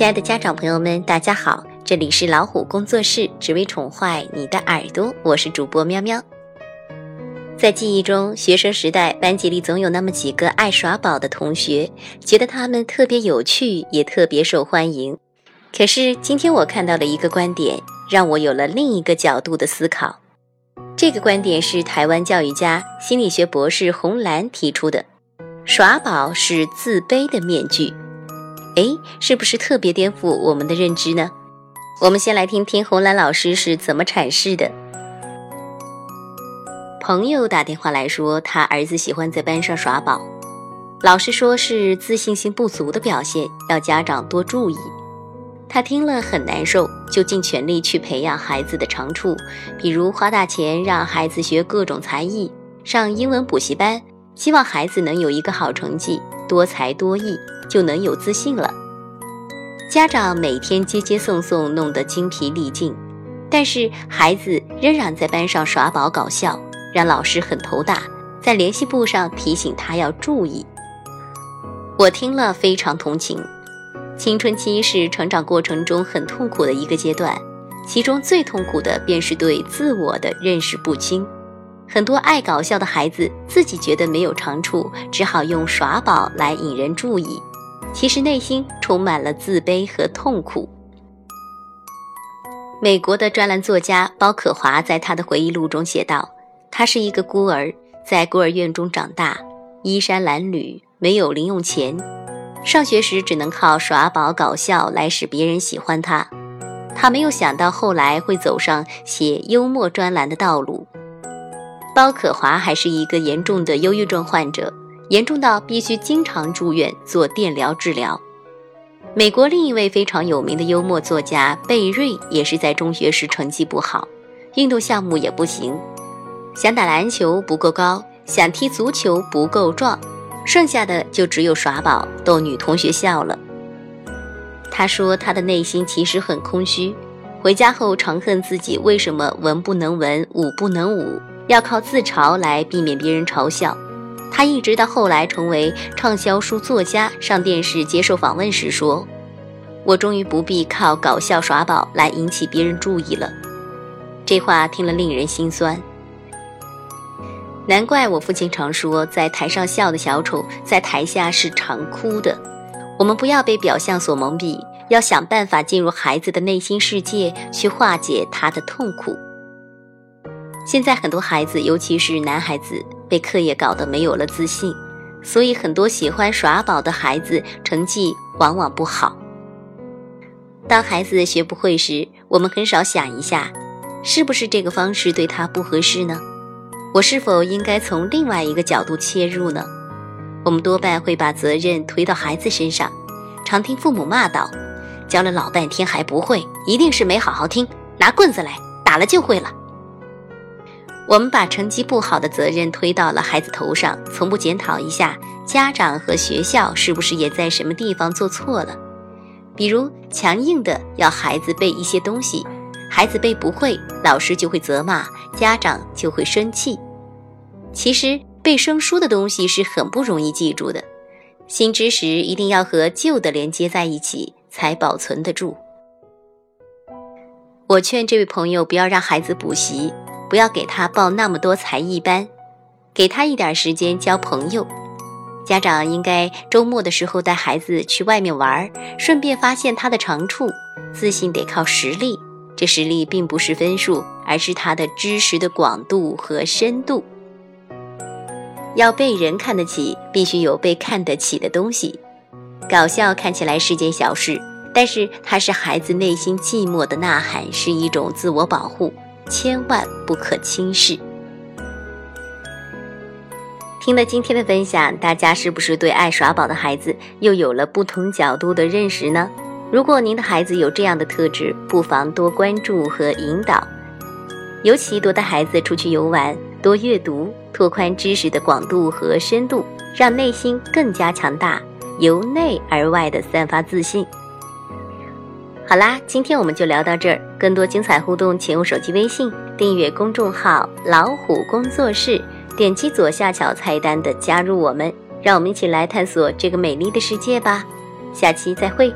亲爱的家长朋友们，大家好，这里是老虎工作室，只为宠坏你的耳朵，我是主播喵喵。在记忆中，学生时代班级里总有那么几个爱耍宝的同学，觉得他们特别有趣，也特别受欢迎。可是今天我看到了一个观点，让我有了另一个角度的思考。这个观点是台湾教育家、心理学博士洪兰提出的：耍宝是自卑的面具。哎，是不是特别颠覆我们的认知呢？我们先来听听红兰老师是怎么阐释的。朋友打电话来说，他儿子喜欢在班上耍宝，老师说是自信心不足的表现，要家长多注意。他听了很难受，就尽全力去培养孩子的长处，比如花大钱让孩子学各种才艺，上英文补习班，希望孩子能有一个好成绩，多才多艺。就能有自信了。家长每天接接送送，弄得精疲力尽，但是孩子仍然在班上耍宝搞笑，让老师很头大，在联系簿上提醒他要注意。我听了非常同情。青春期是成长过程中很痛苦的一个阶段，其中最痛苦的便是对自我的认识不清。很多爱搞笑的孩子自己觉得没有长处，只好用耍宝来引人注意。其实内心充满了自卑和痛苦。美国的专栏作家包可华在他的回忆录中写道：“他是一个孤儿，在孤儿院中长大，衣衫褴褛，没有零用钱，上学时只能靠耍宝搞笑来使别人喜欢他。他没有想到后来会走上写幽默专栏的道路。包可华还是一个严重的忧郁症患者。”严重到必须经常住院做电疗治疗。美国另一位非常有名的幽默作家贝瑞也是在中学时成绩不好，运动项目也不行，想打篮球不够高，想踢足球不够壮，剩下的就只有耍宝逗女同学笑了。他说他的内心其实很空虚，回家后常恨自己为什么文不能文，武不能武，要靠自嘲来避免别人嘲笑。他一直到后来成为畅销书作家，上电视接受访问时说：“我终于不必靠搞笑耍宝来引起别人注意了。”这话听了令人心酸。难怪我父亲常说，在台上笑的小丑，在台下是常哭的。我们不要被表象所蒙蔽，要想办法进入孩子的内心世界，去化解他的痛苦。现在很多孩子，尤其是男孩子。被课业搞得没有了自信，所以很多喜欢耍宝的孩子成绩往往不好。当孩子学不会时，我们很少想一下，是不是这个方式对他不合适呢？我是否应该从另外一个角度切入呢？我们多半会把责任推到孩子身上，常听父母骂道：“教了老半天还不会，一定是没好好听，拿棍子来打了就会了。”我们把成绩不好的责任推到了孩子头上，从不检讨一下家长和学校是不是也在什么地方做错了。比如强硬的要孩子背一些东西，孩子背不会，老师就会责骂，家长就会生气。其实背生疏的东西是很不容易记住的，新知识一定要和旧的连接在一起，才保存得住。我劝这位朋友不要让孩子补习。不要给他报那么多才艺班，给他一点时间交朋友。家长应该周末的时候带孩子去外面玩，顺便发现他的长处。自信得靠实力，这实力并不是分数，而是他的知识的广度和深度。要被人看得起，必须有被看得起的东西。搞笑看起来是件小事，但是它是孩子内心寂寞的呐喊，是一种自我保护。千万不可轻视。听了今天的分享，大家是不是对爱耍宝的孩子又有了不同角度的认识呢？如果您的孩子有这样的特质，不妨多关注和引导，尤其多带孩子出去游玩，多阅读，拓宽知识的广度和深度，让内心更加强大，由内而外的散发自信。好啦，今天我们就聊到这儿。更多精彩互动，请用手机微信订阅公众号“老虎工作室”，点击左下角菜单的“加入我们”，让我们一起来探索这个美丽的世界吧。下期再会。